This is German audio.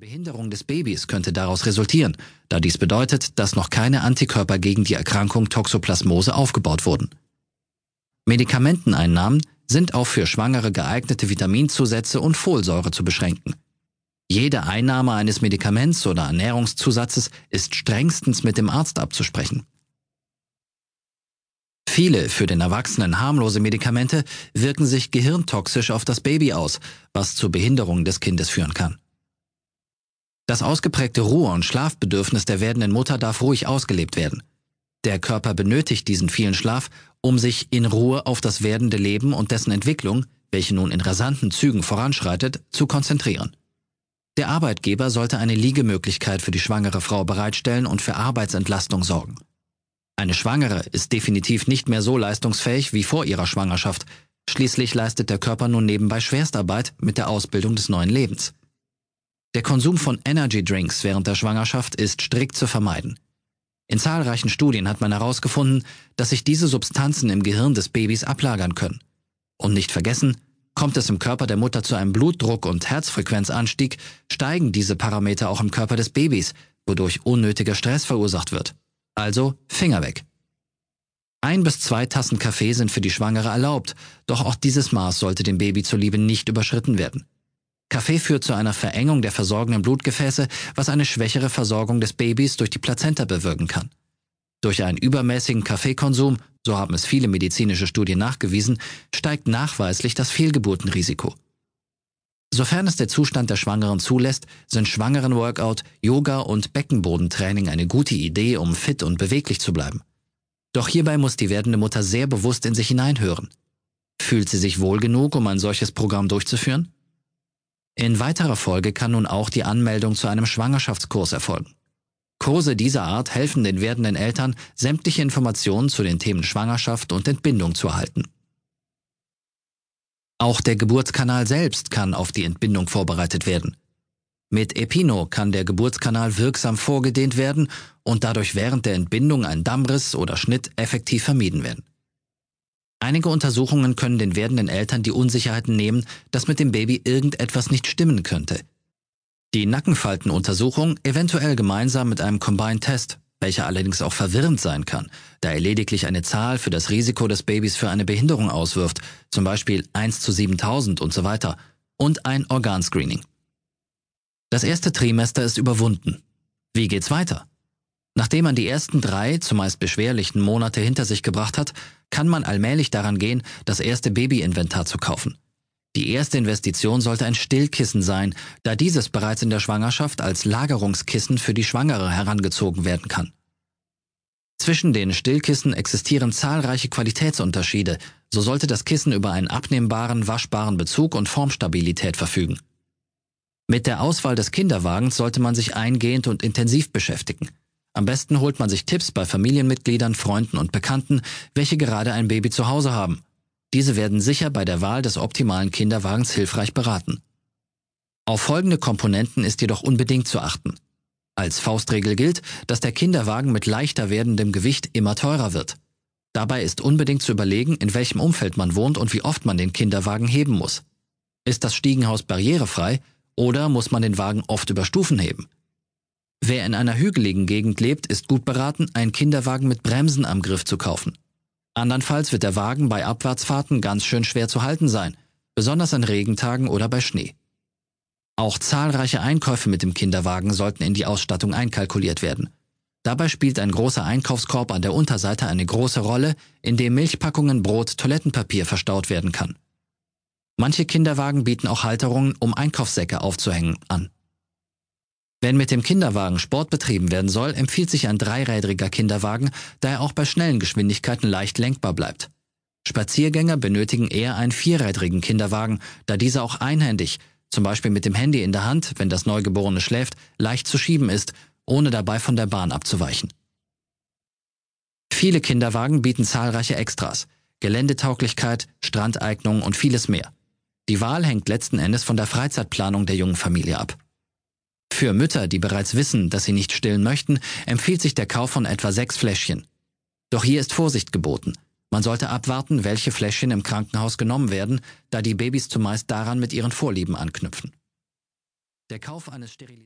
Behinderung des Babys könnte daraus resultieren, da dies bedeutet, dass noch keine Antikörper gegen die Erkrankung Toxoplasmose aufgebaut wurden. Medikamenteneinnahmen sind auf für Schwangere geeignete Vitaminzusätze und Folsäure zu beschränken. Jede Einnahme eines Medikaments oder Ernährungszusatzes ist strengstens mit dem Arzt abzusprechen. Viele für den Erwachsenen harmlose Medikamente wirken sich gehirntoxisch auf das Baby aus, was zur Behinderung des Kindes führen kann. Das ausgeprägte Ruhe- und Schlafbedürfnis der werdenden Mutter darf ruhig ausgelebt werden. Der Körper benötigt diesen vielen Schlaf, um sich in Ruhe auf das werdende Leben und dessen Entwicklung, welche nun in rasanten Zügen voranschreitet, zu konzentrieren. Der Arbeitgeber sollte eine Liegemöglichkeit für die schwangere Frau bereitstellen und für Arbeitsentlastung sorgen. Eine Schwangere ist definitiv nicht mehr so leistungsfähig wie vor ihrer Schwangerschaft. Schließlich leistet der Körper nun nebenbei Schwerstarbeit mit der Ausbildung des neuen Lebens. Der Konsum von Energy Drinks während der Schwangerschaft ist strikt zu vermeiden. In zahlreichen Studien hat man herausgefunden, dass sich diese Substanzen im Gehirn des Babys ablagern können. Und nicht vergessen, kommt es im Körper der Mutter zu einem Blutdruck- und Herzfrequenzanstieg, steigen diese Parameter auch im Körper des Babys, wodurch unnötiger Stress verursacht wird. Also Finger weg. Ein bis zwei Tassen Kaffee sind für die Schwangere erlaubt, doch auch dieses Maß sollte dem Baby zuliebe nicht überschritten werden. Kaffee führt zu einer Verengung der versorgenden Blutgefäße, was eine schwächere Versorgung des Babys durch die Plazenta bewirken kann. Durch einen übermäßigen Kaffeekonsum, so haben es viele medizinische Studien nachgewiesen, steigt nachweislich das Fehlgeburtenrisiko. Sofern es der Zustand der Schwangeren zulässt, sind Schwangerenworkout, Yoga und Beckenbodentraining eine gute Idee, um fit und beweglich zu bleiben. Doch hierbei muss die werdende Mutter sehr bewusst in sich hineinhören. Fühlt sie sich wohl genug, um ein solches Programm durchzuführen? In weiterer Folge kann nun auch die Anmeldung zu einem Schwangerschaftskurs erfolgen. Kurse dieser Art helfen den werdenden Eltern, sämtliche Informationen zu den Themen Schwangerschaft und Entbindung zu erhalten. Auch der Geburtskanal selbst kann auf die Entbindung vorbereitet werden. Mit Epino kann der Geburtskanal wirksam vorgedehnt werden und dadurch während der Entbindung ein Dammriss oder Schnitt effektiv vermieden werden. Einige Untersuchungen können den werdenden Eltern die Unsicherheiten nehmen, dass mit dem Baby irgendetwas nicht stimmen könnte. Die Nackenfaltenuntersuchung eventuell gemeinsam mit einem Combined Test, welcher allerdings auch verwirrend sein kann, da er lediglich eine Zahl für das Risiko des Babys für eine Behinderung auswirft, zum Beispiel 1 zu 7000 und so weiter, und ein Organscreening. Das erste Trimester ist überwunden. Wie geht's weiter? Nachdem man die ersten drei, zumeist beschwerlichen Monate hinter sich gebracht hat, kann man allmählich daran gehen, das erste Babyinventar zu kaufen. Die erste Investition sollte ein Stillkissen sein, da dieses bereits in der Schwangerschaft als Lagerungskissen für die Schwangere herangezogen werden kann. Zwischen den Stillkissen existieren zahlreiche Qualitätsunterschiede, so sollte das Kissen über einen abnehmbaren, waschbaren Bezug und Formstabilität verfügen. Mit der Auswahl des Kinderwagens sollte man sich eingehend und intensiv beschäftigen. Am besten holt man sich Tipps bei Familienmitgliedern, Freunden und Bekannten, welche gerade ein Baby zu Hause haben. Diese werden sicher bei der Wahl des optimalen Kinderwagens hilfreich beraten. Auf folgende Komponenten ist jedoch unbedingt zu achten. Als Faustregel gilt, dass der Kinderwagen mit leichter werdendem Gewicht immer teurer wird. Dabei ist unbedingt zu überlegen, in welchem Umfeld man wohnt und wie oft man den Kinderwagen heben muss. Ist das Stiegenhaus barrierefrei oder muss man den Wagen oft über Stufen heben? Wer in einer hügeligen Gegend lebt, ist gut beraten, einen Kinderwagen mit Bremsen am Griff zu kaufen. Andernfalls wird der Wagen bei Abwärtsfahrten ganz schön schwer zu halten sein, besonders an Regentagen oder bei Schnee. Auch zahlreiche Einkäufe mit dem Kinderwagen sollten in die Ausstattung einkalkuliert werden. Dabei spielt ein großer Einkaufskorb an der Unterseite eine große Rolle, in dem Milchpackungen, Brot, Toilettenpapier verstaut werden kann. Manche Kinderwagen bieten auch Halterungen, um Einkaufssäcke aufzuhängen, an. Wenn mit dem Kinderwagen Sport betrieben werden soll, empfiehlt sich ein dreirädriger Kinderwagen, da er auch bei schnellen Geschwindigkeiten leicht lenkbar bleibt. Spaziergänger benötigen eher einen vierrädrigen Kinderwagen, da dieser auch einhändig, zum Beispiel mit dem Handy in der Hand, wenn das Neugeborene schläft, leicht zu schieben ist, ohne dabei von der Bahn abzuweichen. Viele Kinderwagen bieten zahlreiche Extras, Geländetauglichkeit, Strandeignung und vieles mehr. Die Wahl hängt letzten Endes von der Freizeitplanung der jungen Familie ab. Für Mütter, die bereits wissen, dass sie nicht stillen möchten, empfiehlt sich der Kauf von etwa sechs Fläschchen. Doch hier ist Vorsicht geboten. Man sollte abwarten, welche Fläschchen im Krankenhaus genommen werden, da die Babys zumeist daran mit ihren Vorlieben anknüpfen. Der Kauf eines Sterilis